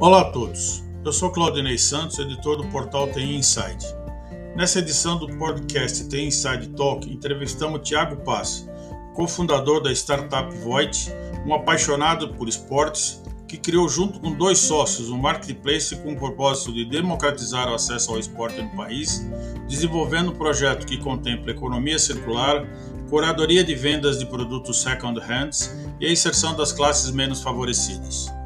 Olá a todos, eu sou Claudinei Santos, editor do portal TI Inside. Nessa edição do podcast TI Inside Talk, entrevistamos Tiago Paz, cofundador da startup Voit, um apaixonado por esportes que criou junto com dois sócios um marketplace com o propósito de democratizar o acesso ao esporte no país, desenvolvendo um projeto que contempla economia circular, curadoria de vendas de produtos second hands e a inserção das classes menos favorecidas.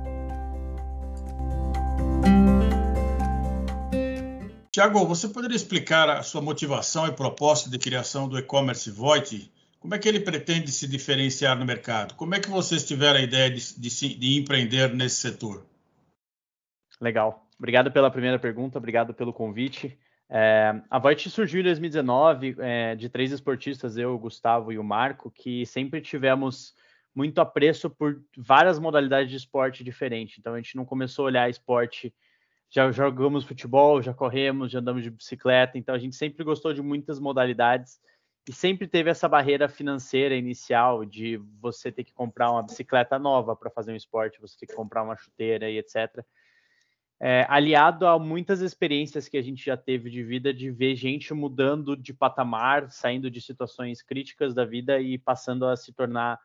Tiago, você poderia explicar a sua motivação e proposta de criação do e-commerce Voit? Como é que ele pretende se diferenciar no mercado? Como é que vocês tiveram a ideia de, de, de empreender nesse setor? Legal. Obrigado pela primeira pergunta, obrigado pelo convite. É, a Voit surgiu em 2019 é, de três esportistas, eu, o Gustavo e o Marco, que sempre tivemos muito apreço por várias modalidades de esporte diferentes. Então a gente não começou a olhar esporte já jogamos futebol, já corremos, já andamos de bicicleta, então a gente sempre gostou de muitas modalidades e sempre teve essa barreira financeira inicial de você ter que comprar uma bicicleta nova para fazer um esporte, você ter que comprar uma chuteira e etc. É, aliado a muitas experiências que a gente já teve de vida, de ver gente mudando de patamar, saindo de situações críticas da vida e passando a se tornar,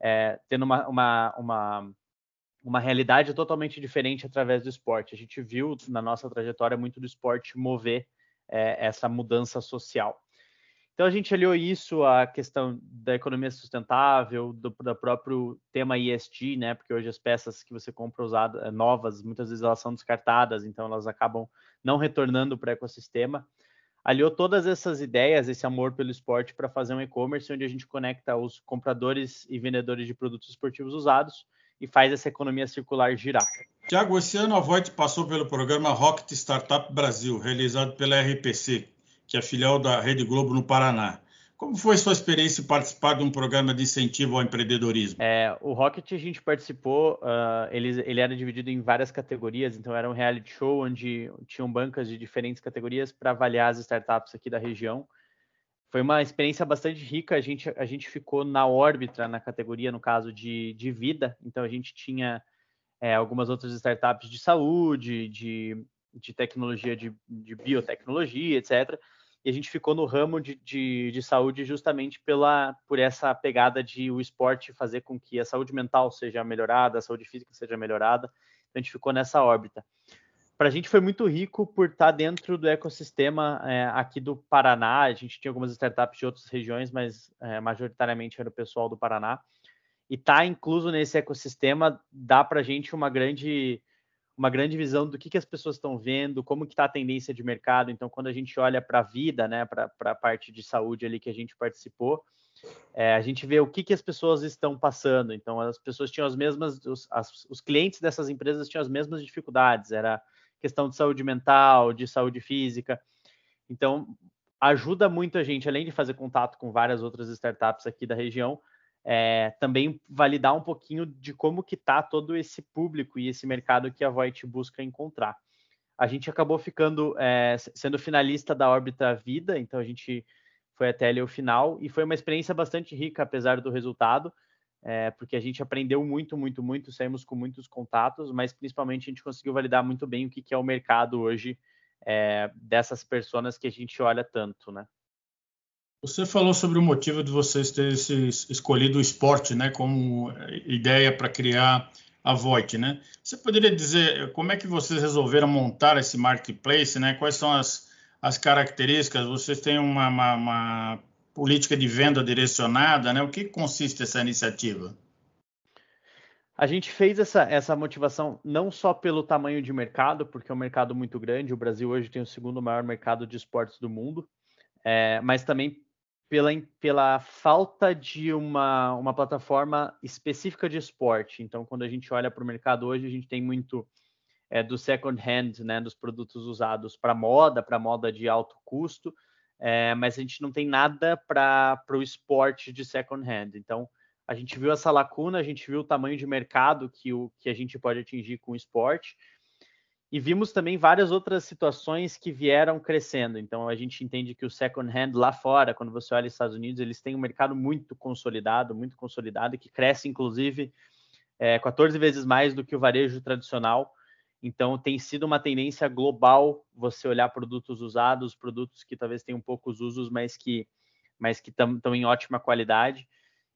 é, tendo uma, uma, uma uma realidade totalmente diferente através do esporte. A gente viu na nossa trajetória muito do esporte mover é, essa mudança social. Então a gente aliou isso à questão da economia sustentável, do, do próprio tema ESG, né? Porque hoje as peças que você compra usadas é, novas, muitas vezes elas são descartadas, então elas acabam não retornando para o ecossistema. Aliou todas essas ideias, esse amor pelo esporte, para fazer um e-commerce onde a gente conecta os compradores e vendedores de produtos esportivos usados e faz essa economia circular girar. Tiago, esse ano a Voit passou pelo programa Rocket Startup Brasil, realizado pela RPC, que é filial da Rede Globo no Paraná. Como foi sua experiência em participar de um programa de incentivo ao empreendedorismo? É, o Rocket a gente participou, uh, ele, ele era dividido em várias categorias, então era um reality show onde tinham bancas de diferentes categorias para avaliar as startups aqui da região foi uma experiência bastante rica. A gente, a gente ficou na órbita, na categoria, no caso de, de vida. Então, a gente tinha é, algumas outras startups de saúde, de, de tecnologia, de, de biotecnologia, etc. E a gente ficou no ramo de, de, de, saúde justamente pela, por essa pegada de o esporte fazer com que a saúde mental seja melhorada, a saúde física seja melhorada. Então, a gente ficou nessa órbita para a gente foi muito rico por estar tá dentro do ecossistema é, aqui do Paraná. A gente tinha algumas startups de outras regiões, mas é, majoritariamente era o pessoal do Paraná. E estar tá incluso nesse ecossistema dá para a gente uma grande, uma grande visão do que, que as pessoas estão vendo, como que está a tendência de mercado. Então, quando a gente olha para a vida, né, para a parte de saúde ali que a gente participou, é, a gente vê o que, que as pessoas estão passando. Então, as pessoas tinham as mesmas, os, as, os clientes dessas empresas tinham as mesmas dificuldades. Era questão de saúde mental, de saúde física. Então, ajuda muito a gente, além de fazer contato com várias outras startups aqui da região, é, também validar um pouquinho de como que está todo esse público e esse mercado que a Voit busca encontrar. A gente acabou ficando é, sendo finalista da órbita Vida, então a gente foi até ali o final e foi uma experiência bastante rica, apesar do resultado é, porque a gente aprendeu muito, muito, muito, saímos com muitos contatos, mas principalmente a gente conseguiu validar muito bem o que, que é o mercado hoje é, dessas pessoas que a gente olha tanto, né? Você falou sobre o motivo de vocês terem escolhido o esporte, né, como ideia para criar a Voit, né? Você poderia dizer como é que vocês resolveram montar esse marketplace, né? Quais são as, as características? Vocês têm uma, uma, uma política de venda direcionada, né? O que consiste essa iniciativa? A gente fez essa, essa motivação não só pelo tamanho de mercado, porque é um mercado muito grande, o Brasil hoje tem o segundo maior mercado de esportes do mundo, é, mas também pela, pela falta de uma, uma plataforma específica de esporte. Então, quando a gente olha para o mercado hoje, a gente tem muito é, do second hand, né, dos produtos usados para moda, para moda de alto custo, é, mas a gente não tem nada para o esporte de second hand. Então, a gente viu essa lacuna, a gente viu o tamanho de mercado que, o, que a gente pode atingir com o esporte, e vimos também várias outras situações que vieram crescendo. Então, a gente entende que o second hand lá fora, quando você olha os Estados Unidos, eles têm um mercado muito consolidado, muito consolidado, que cresce, inclusive, é, 14 vezes mais do que o varejo tradicional. Então, tem sido uma tendência global você olhar produtos usados, produtos que talvez tenham poucos usos, mas que mas que estão em ótima qualidade.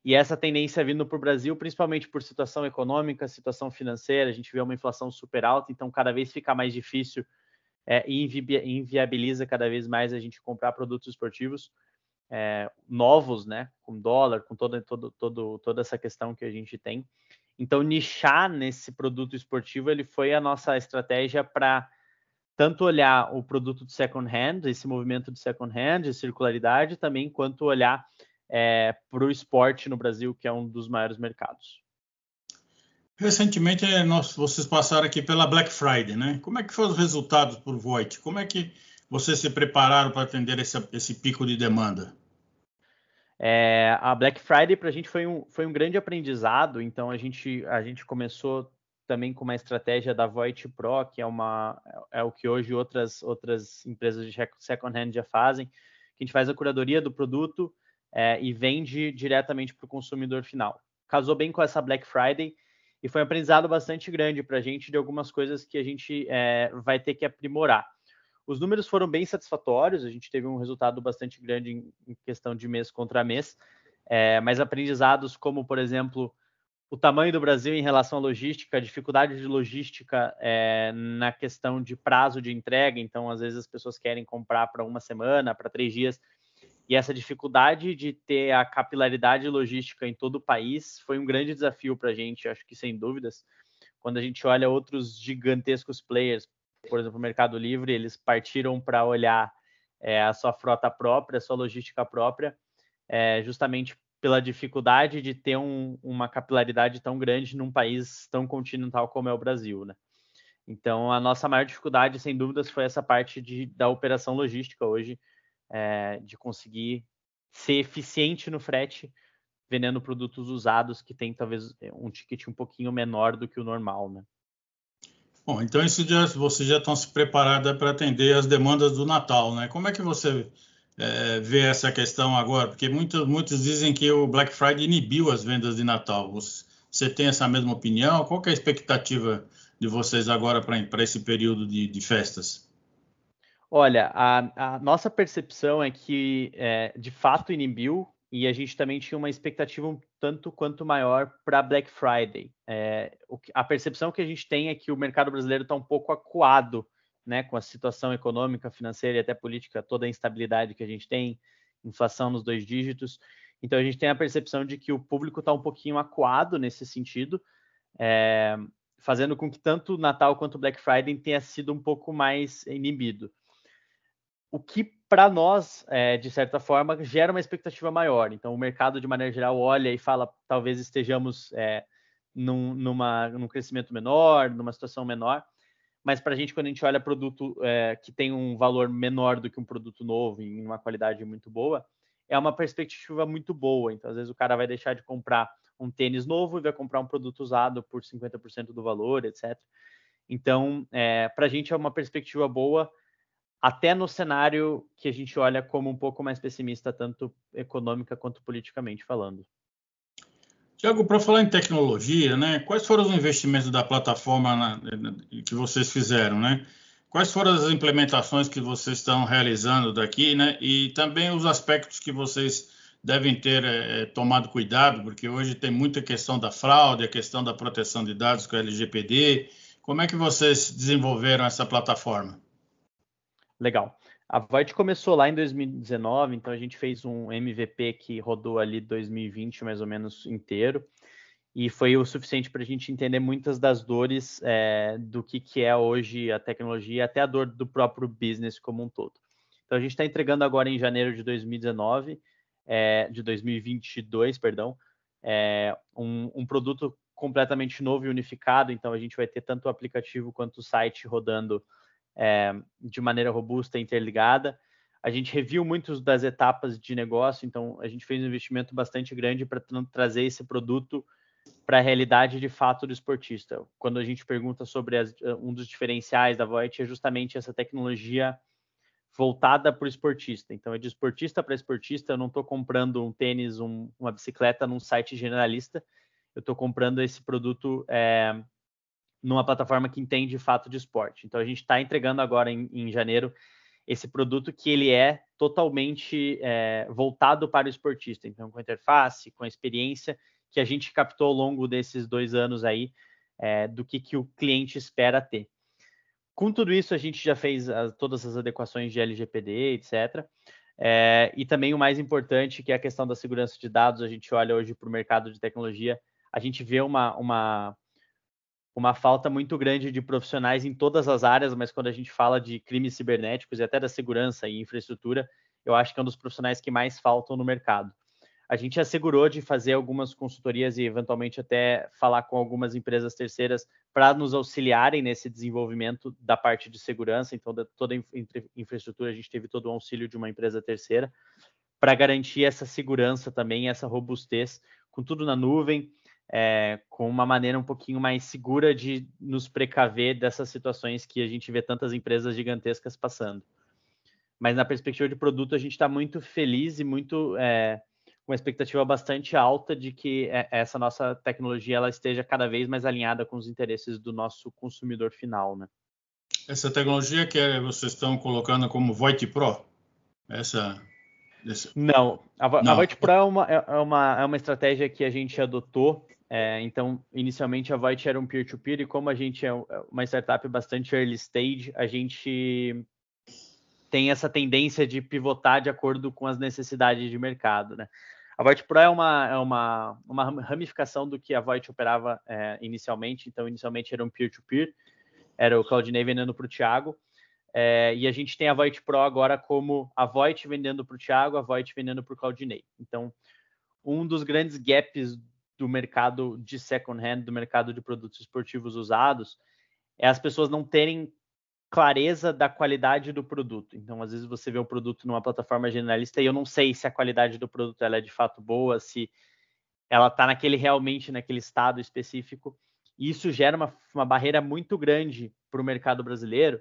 E essa tendência vindo para o Brasil, principalmente por situação econômica, situação financeira, a gente vê uma inflação super alta, então cada vez fica mais difícil é, e inviabiliza cada vez mais a gente comprar produtos esportivos é, novos, né, com dólar, com toda, todo, todo, toda essa questão que a gente tem. Então, nichar nesse produto esportivo, ele foi a nossa estratégia para tanto olhar o produto de second hand, esse movimento de second hand, de circularidade, também quanto olhar é, para o esporte no Brasil, que é um dos maiores mercados. Recentemente, nós, vocês passaram aqui pela Black Friday, né? Como é que foram os resultados por Voit? Como é que vocês se prepararam para atender esse, esse pico de demanda? É, a Black Friday para a gente foi um, foi um grande aprendizado, então a gente, a gente começou também com uma estratégia da Voit Pro, que é, uma, é o que hoje outras, outras empresas de second hand já fazem, que a gente faz a curadoria do produto é, e vende diretamente para o consumidor final. Casou bem com essa Black Friday e foi um aprendizado bastante grande para a gente de algumas coisas que a gente é, vai ter que aprimorar. Os números foram bem satisfatórios, a gente teve um resultado bastante grande em, questão de mês contra mês, é, mas aprendizados como, por exemplo, o tamanho do Brasil em relação à logística, a dificuldade de logística é, na questão de prazo de entrega, então às vezes as pessoas querem comprar para uma semana, para três dias, e essa dificuldade de ter a capilaridade logística em todo o país foi um grande desafio para a gente, acho que sem dúvidas. Quando a gente olha outros gigantescos players, por exemplo, o Mercado Livre, eles partiram para olhar é, a sua frota própria, a sua logística própria, é, justamente pela dificuldade de ter um, uma capilaridade tão grande num país tão continental como é o Brasil, né? Então, a nossa maior dificuldade, sem dúvidas, foi essa parte de, da operação logística hoje, é, de conseguir ser eficiente no frete, vendendo produtos usados que tem talvez um ticket um pouquinho menor do que o normal, né? Bom, então isso já, vocês já estão se preparados para atender as demandas do Natal, né? Como é que você é, vê essa questão agora? Porque muitos, muitos dizem que o Black Friday inibiu as vendas de Natal. Você, você tem essa mesma opinião? Qual é a expectativa de vocês agora para esse período de, de festas? Olha, a, a, nossa percepção é que é, de fato inibiu e a gente também tinha uma expectativa um tanto quanto maior para Black Friday. É, o, a percepção que a gente tem é que o mercado brasileiro está um pouco acuado né, com a situação econômica, financeira e até política, toda a instabilidade que a gente tem, inflação nos dois dígitos. Então a gente tem a percepção de que o público está um pouquinho acuado nesse sentido, é, fazendo com que tanto o Natal quanto o Black Friday tenha sido um pouco mais inibido. O que para nós, é, de certa forma, gera uma expectativa maior. Então, o mercado, de maneira geral, olha e fala: talvez estejamos é, num, numa, num crescimento menor, numa situação menor. Mas para a gente, quando a gente olha produto é, que tem um valor menor do que um produto novo, em uma qualidade muito boa, é uma perspectiva muito boa. Então, às vezes, o cara vai deixar de comprar um tênis novo e vai comprar um produto usado por 50% do valor, etc. Então, é, para a gente é uma perspectiva boa até no cenário que a gente olha como um pouco mais pessimista, tanto econômica quanto politicamente falando. Tiago, para falar em tecnologia, né, quais foram os investimentos da plataforma na, que vocês fizeram, né? Quais foram as implementações que vocês estão realizando daqui, né? E também os aspectos que vocês devem ter é, tomado cuidado, porque hoje tem muita questão da fraude, a questão da proteção de dados com a LGPD. Como é que vocês desenvolveram essa plataforma? Legal. A Void começou lá em 2019, então a gente fez um MVP que rodou ali 2020 mais ou menos inteiro, e foi o suficiente para a gente entender muitas das dores é, do que, que é hoje a tecnologia, até a dor do próprio business como um todo. Então a gente está entregando agora em janeiro de 2019, é, de 2022, perdão, é, um, um produto completamente novo e unificado, então a gente vai ter tanto o aplicativo quanto o site rodando é, de maneira robusta e interligada. A gente reviu muitas das etapas de negócio, então a gente fez um investimento bastante grande para trazer esse produto para a realidade de fato do esportista. Quando a gente pergunta sobre as, um dos diferenciais da Voit, é justamente essa tecnologia voltada para o esportista. Então, é de esportista para esportista. Eu não estou comprando um tênis, um, uma bicicleta num site generalista. Eu estou comprando esse produto é, numa plataforma que entende de fato de esporte. Então a gente está entregando agora em, em, janeiro esse produto que ele é totalmente é, voltado para o esportista. Então com a interface, com a experiência que a gente captou ao longo desses dois anos aí é, do que, que o cliente espera ter. Com tudo isso, a gente já fez as, todas as adequações de LGPD, etc. É, e também o mais importante, que é a questão da segurança de dados. A gente olha hoje para o mercado de tecnologia, a gente vê uma, uma, uma falta muito grande de profissionais em todas as áreas, mas quando a gente fala de crimes cibernéticos e até da segurança e infraestrutura, eu acho que é um dos profissionais que mais faltam no mercado a gente assegurou de fazer algumas consultorias e eventualmente até falar com algumas empresas terceiras para nos auxiliarem nesse desenvolvimento da parte de segurança. Então, toda a infraestrutura, a gente teve todo o auxílio de uma empresa terceira para garantir essa segurança também, essa robustez, com tudo na nuvem, é, com uma maneira um pouquinho mais segura de nos precaver dessas situações que a gente vê tantas empresas gigantescas passando. Mas na perspectiva de produto, a gente está muito feliz e muito é, uma expectativa bastante alta de que é, essa nossa tecnologia ela esteja cada vez mais alinhada com os interesses do nosso consumidor final, né? Essa tecnologia que vocês estão colocando como Voight Pro, essa não, a, Não. a Voight Pro é uma, é, é, uma, é uma estratégia que a gente adotou. É, então, inicialmente a Voight era um peer-to-peer -peer, e como a gente é, é uma startup bastante early stage, a gente tem essa tendência de pivotar de acordo com as necessidades de mercado, né? A Voight Pro é uma, é uma, uma ramificação do que a Voight operava é, inicialmente. Então, inicialmente era um peer-to-peer, -peer, era o Claudinei vendendo para o Thiago. É, e a gente tem a Voight Pro agora como a Voight vendendo para o Thiago, a Voight vendendo para o Claudinei. Então, um dos grandes gaps do mercado de second hand, do mercado de produtos esportivos usados, é as pessoas não terem clareza da qualidade do produto. Então, às vezes você vê o produto numa plataforma generalista e eu não sei se a qualidade do produto ela é de fato boa, se ela está naquele realmente naquele estado específico. E isso gera uma, uma barreira muito grande para o mercado brasileiro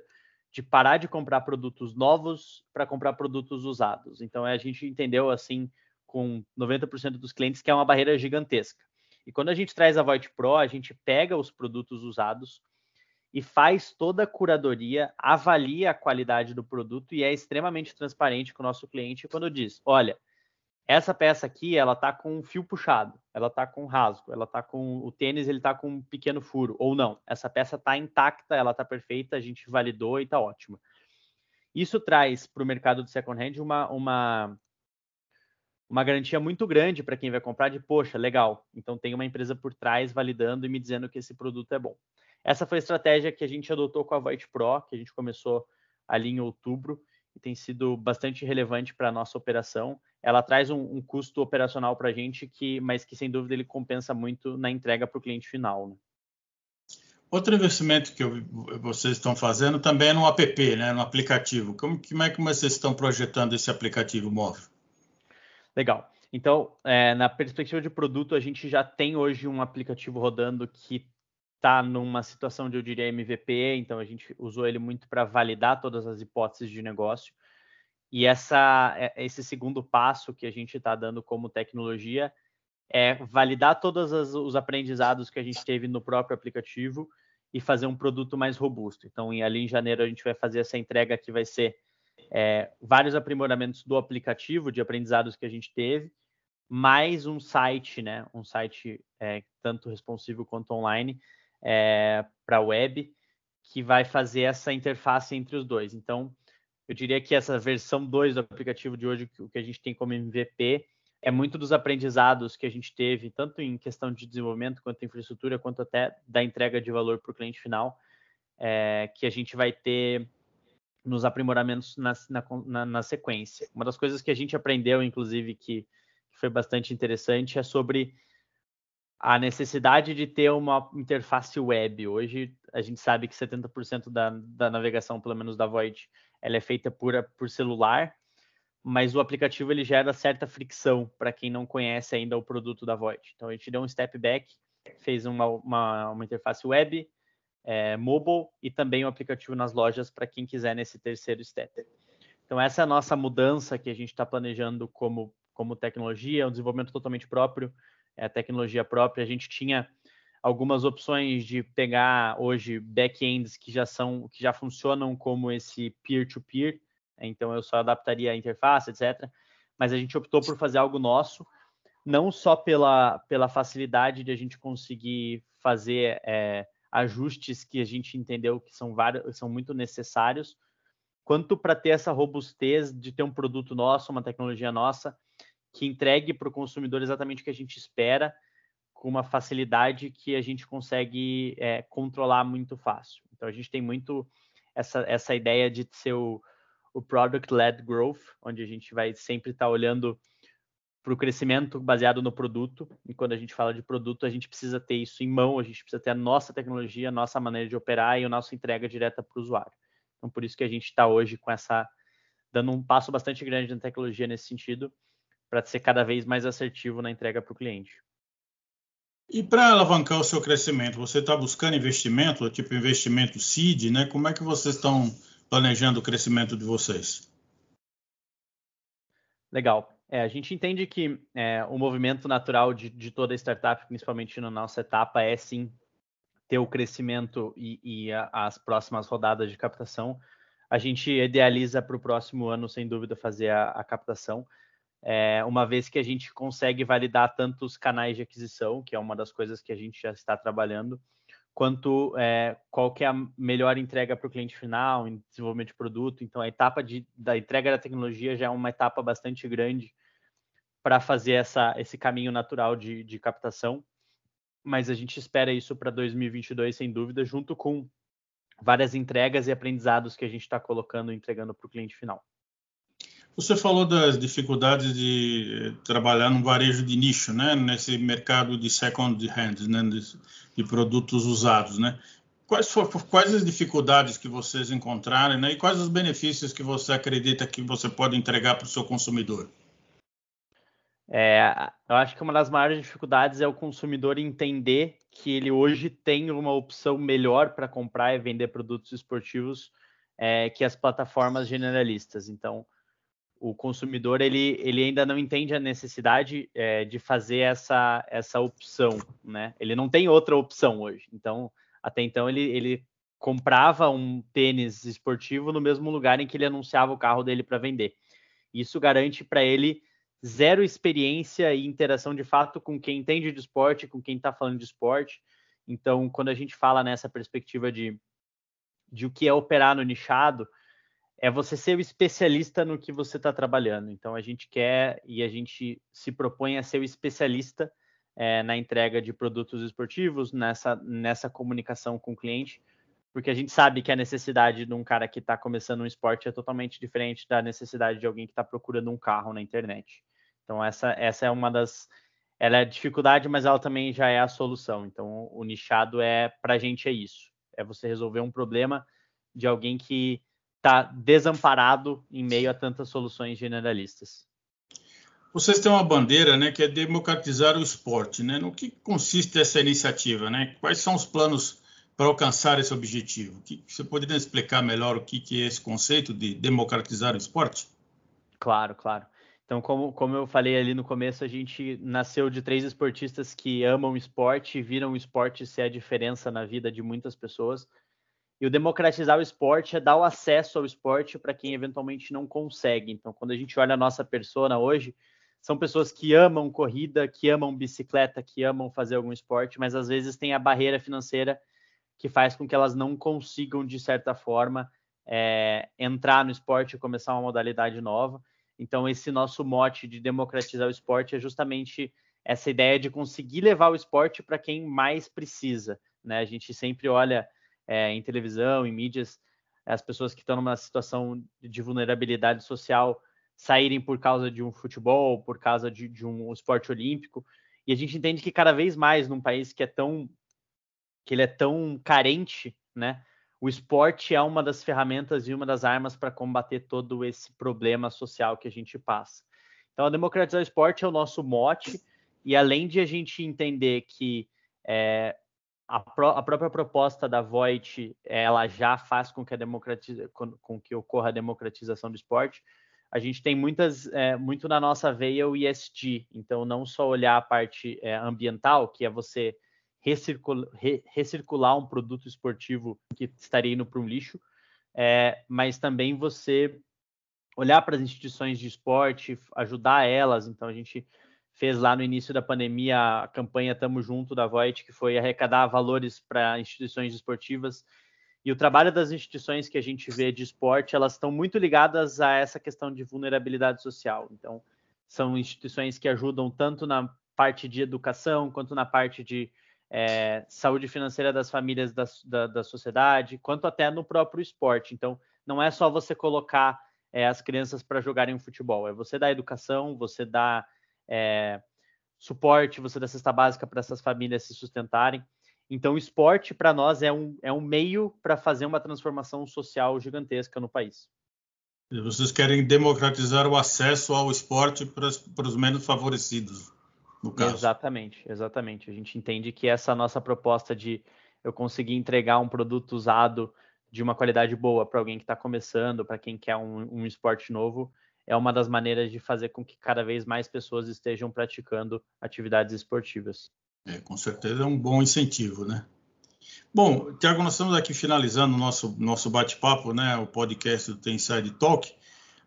de parar de comprar produtos novos para comprar produtos usados. Então, a gente entendeu assim com 90% dos clientes que é uma barreira gigantesca. E quando a gente traz a Voight Pro, a gente pega os produtos usados e faz toda a curadoria, avalia a qualidade do produto e é extremamente transparente com o nosso cliente quando diz: olha, essa peça aqui ela tá com um fio puxado, ela tá com rasgo, ela tá com o tênis ele tá com um pequeno furo ou não. Essa peça tá intacta, ela tá perfeita, a gente validou e tá ótima. Isso traz para o mercado de second hand uma, uma uma garantia muito grande para quem vai comprar de, poxa, legal, então tem uma empresa por trás validando e me dizendo que esse produto é bom. Essa foi a estratégia que a gente adotou com a Voight Pro, que a gente começou ali em outubro e tem sido bastante relevante para a nossa operação. Ela traz um, um custo operacional para a gente, que, mas que sem dúvida ele compensa muito na entrega para o cliente final. Né? Outro investimento que eu, vocês estão fazendo também é no app, né, no aplicativo. Como, como é que vocês estão projetando esse aplicativo móvel? Legal. Então, é, na perspectiva de produto, a gente já tem hoje um aplicativo rodando que está numa situação de, eu diria, MVP, então a gente usou ele muito para validar todas as hipóteses de negócio. E essa, é, esse segundo passo que a gente está dando como tecnologia é validar todos os aprendizados que a gente teve no próprio aplicativo e fazer um produto mais robusto. Então, ali em janeiro, a gente vai fazer essa entrega que vai ser é, vários aprimoramentos do aplicativo, de aprendizados que a gente teve, mais um site, né? Um site é, tanto responsivo quanto online, é, para web, que vai fazer essa interface entre os dois. Então, eu diria que essa versão 2 do aplicativo de hoje, o que a gente tem como MVP, é muito dos aprendizados que a gente teve, tanto em questão de desenvolvimento, quanto infraestrutura, quanto até da entrega de valor para o cliente final, é, que a gente vai ter nos aprimoramentos na, na, na, sequência. Uma das coisas que a gente aprendeu, inclusive, que, que foi bastante interessante, é sobre a necessidade de ter uma interface web. Hoje a gente sabe que 70% da, da navegação, pelo menos da Void, ela é feita por, por celular, mas o aplicativo ele gera certa fricção para quem não conhece ainda o produto da Void. Então a gente deu um step back, fez uma, uma, uma interface web, é, mobile e também o aplicativo nas lojas para quem quiser nesse terceiro step. Então essa é a nossa mudança que a gente está planejando como, como tecnologia, um desenvolvimento totalmente próprio é tecnologia própria. A gente tinha algumas opções de pegar hoje backends que já são que já funcionam como esse peer-to-peer, -peer, então eu só adaptaria a interface, etc. Mas a gente optou por fazer algo nosso, não só pela, pela facilidade de a gente conseguir fazer é, ajustes que a gente entendeu que são vários, são muito necessários, quanto para ter essa robustez de ter um produto nosso, uma tecnologia nossa que entregue para o consumidor exatamente o que a gente espera com uma facilidade que a gente consegue é, controlar muito fácil. Então a gente tem muito essa, essa ideia de ser o, o product-led growth, onde a gente vai sempre estar tá olhando para o crescimento baseado no produto. E quando a gente fala de produto, a gente precisa ter isso em mão, a gente precisa ter a nossa tecnologia, a nossa maneira de operar e a nossa entrega direta para o usuário. Então por isso que a gente está hoje com essa dando um passo bastante grande na tecnologia nesse sentido, para ser cada vez mais assertivo na entrega para o cliente. E para alavancar o seu crescimento, você está buscando investimento, tipo investimento seed, né? Como é que vocês estão planejando o crescimento de vocês? Legal. É, a gente entende que é, o movimento natural de, de, toda startup, principalmente na nossa etapa, é sim ter o crescimento e, e a, as próximas rodadas de captação. A gente idealiza para o próximo ano, sem dúvida, fazer a, a captação é, uma vez que a gente consegue validar tanto os canais de aquisição, que é uma das coisas que a gente já está trabalhando, quanto é, qual que é a melhor entrega para o cliente final, em desenvolvimento de produto. Então, a etapa de, da entrega da tecnologia já é uma etapa bastante grande para fazer essa, esse caminho natural de, de captação. Mas a gente espera isso para 2022, sem dúvida, junto com várias entregas e aprendizados que a gente está colocando e entregando para o cliente final. Você falou das dificuldades de trabalhar no varejo de nicho, né? Nesse mercado de second hand, né? De, de produtos usados, né? Quais, for, quais as dificuldades que vocês encontraram, né? E quais os benefícios que você acredita que você pode entregar para o seu consumidor? É, eu acho que uma das maiores dificuldades é o consumidor entender que ele hoje tem uma opção melhor para comprar e vender produtos esportivos é, que as plataformas generalistas. Então, o consumidor ele, ele ainda não entende a necessidade é, de fazer essa, essa opção, né? Ele não tem outra opção hoje. Então, até então ele, ele comprava um tênis esportivo no mesmo lugar em que ele anunciava o carro dele para vender. Isso garante para ele zero experiência e interação de fato com quem entende de esporte, com quem está falando de esporte. Então, quando a gente fala nessa perspectiva de, de o que é operar no nichado, é você ser o especialista no que você está trabalhando. Então a gente quer e a gente se propõe a ser o especialista é, na entrega de produtos esportivos, nessa, nessa comunicação com o cliente, porque a gente sabe que a necessidade de um cara que está começando um esporte é totalmente diferente da necessidade de alguém que está procurando um carro na internet. Então essa, essa é uma das ela é a dificuldade, mas ela também já é a solução. Então o nichado é para a gente é isso, é você resolver um problema de alguém que está desamparado em meio a tantas soluções generalistas. Vocês têm uma bandeira, né, que é democratizar o esporte, né? No que consiste essa iniciativa, né? Quais são os planos para alcançar esse objetivo? Que, você poderia explicar melhor o que, que é esse conceito de democratizar o esporte? Claro, claro. Então, como, como eu falei ali no começo, a gente nasceu de três esportistas que amam esporte e viram o esporte ser a diferença na vida de muitas pessoas. E o democratizar o esporte é dar o acesso ao esporte para quem eventualmente não consegue. Então, quando a gente olha a nossa persona hoje, são pessoas que amam corrida, que amam bicicleta, que amam fazer algum esporte, mas às vezes tem a barreira financeira que faz com que elas não consigam, de certa forma, é, entrar no esporte e começar uma modalidade nova. Então, esse nosso mote de democratizar o esporte é justamente essa ideia de conseguir levar o esporte para quem mais precisa. Né? A gente sempre olha é, em televisão, em mídias, as pessoas que estão numa situação de vulnerabilidade social saírem por causa de um futebol, por causa de, de um esporte olímpico. E a gente entende que cada vez mais num país que é tão que ele é tão carente, né? O esporte é uma das ferramentas e uma das armas para combater todo esse problema social que a gente passa. Então, a democratizar o esporte é o nosso mote, e além de a gente entender que é, a, pró a, própria proposta da Voit ela já faz com que, com, com, que ocorra a democratização do esporte. A gente tem muitas, é, muito na nossa veia o ESG, então não só olhar a parte é, ambiental, que é você recircula, re, recircular um produto esportivo que estaria indo para um lixo, é, mas também você olhar para as instituições de esporte, ajudar elas. Então a gente fez lá no início da pandemia a campanha Tamo Junto da Voit, que foi arrecadar valores para instituições esportivas. E o trabalho das instituições que a gente vê de esporte, elas estão muito ligadas a essa questão de vulnerabilidade social. Então, são instituições que ajudam tanto na parte de educação, quanto na parte de é, saúde financeira das famílias da, da, da, sociedade, quanto até no próprio esporte. Então, não é só você colocar é, as crianças para jogarem futebol, é você dar educação, você dar é, suporte, você dá cesta básica para essas famílias se sustentarem. Então, o esporte, para nós, é um, é um meio para fazer uma transformação social gigantesca no país. Vocês querem democratizar o acesso ao esporte para os menos favorecidos, no caso. Exatamente, exatamente. A gente entende que essa nossa proposta de eu conseguir entregar um produto usado de uma qualidade boa para alguém que está começando, para quem quer um, um esporte novo, é uma das maneiras de fazer com que cada vez mais pessoas estejam praticando atividades esportivas. É, com certeza é um bom incentivo, né? Bom, Tiago, nós estamos aqui finalizando o nosso, nosso bate-papo, né? O podcast do Tem Inside Talk.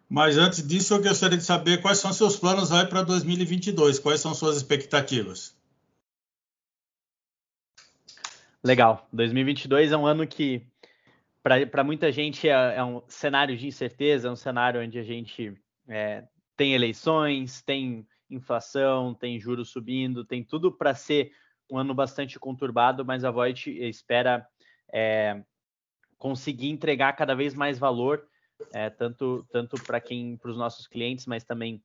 Mas antes disso, eu gostaria de saber quais são seus planos aí para 2022, quais são suas expectativas? Legal. 2022 é um ano que, para muita gente, é, é, um cenário de incerteza, é um cenário onde a gente é, tem eleições, tem inflação, tem juros subindo, tem tudo para ser um ano bastante conturbado, mas a Voit espera é, conseguir entregar cada vez mais valor, é, tanto, tanto para quem, para os nossos clientes, mas também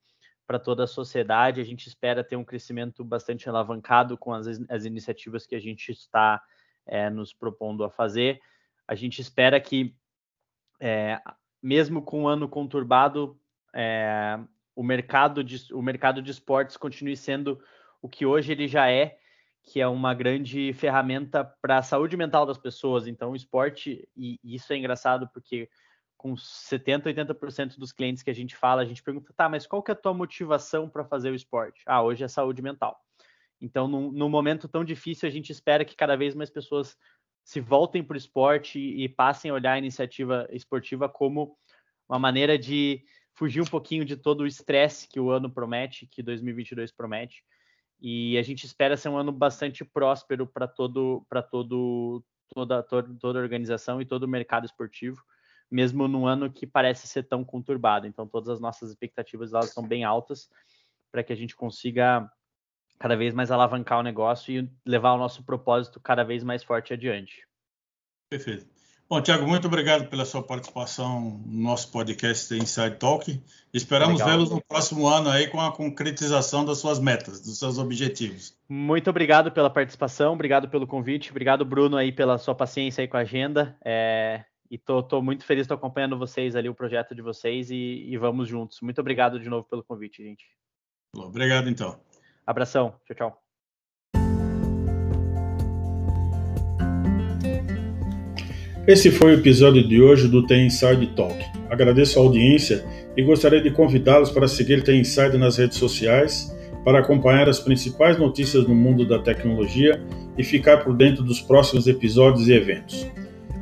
para toda a sociedade. A gente espera ter um crescimento bastante alavancado com as, as iniciativas que a gente está é, nos propondo a fazer. A gente espera que, é, mesmo com o um ano conturbado, é, o mercado de, o mercado de esportes continue sendo o que hoje ele já é, que é uma grande ferramenta para a saúde mental das pessoas. Então, o esporte, e isso é engraçado porque com 70, 80% dos clientes que a gente fala, a gente pergunta, tá, mas qual que é a tua motivação para fazer o esporte? Ah, hoje é saúde mental. Então, num, num, momento tão difícil, a gente espera que cada vez mais pessoas se voltem para o esporte e, e passem a olhar a iniciativa esportiva como uma maneira de fugir um pouquinho de todo o estresse que o ano promete, que 2022 promete. E a gente espera ser um ano bastante próspero para todo, para todo, toda, toda, toda a organização e todo o mercado esportivo, mesmo num ano que parece ser tão conturbado. Então, todas as nossas expectativas elas são bem altas para que a gente consiga cada vez mais alavancar o negócio e levar o nosso propósito cada vez mais forte adiante. Perfeito. Bom, Tiago, muito obrigado pela sua participação no nosso podcast Inside Talk. Esperamos vê-los no próximo ano aí com a concretização das suas metas, dos seus objetivos. Muito obrigado pela participação, obrigado pelo convite, obrigado, Bruno, aí pela sua paciência aí com a agenda. É... E tô, tô, muito feliz, estou acompanhando vocês ali, o projeto de vocês, e, e vamos juntos. Muito obrigado de novo pelo convite, gente. Obrigado, então. Abração. Tchau, tchau. Esse foi o episódio de hoje do Tem Inside Talk. Agradeço a audiência e gostaria de convidá-los para seguir Tem Inside nas redes sociais para acompanhar as principais notícias no mundo da tecnologia e ficar por dentro dos próximos episódios e eventos.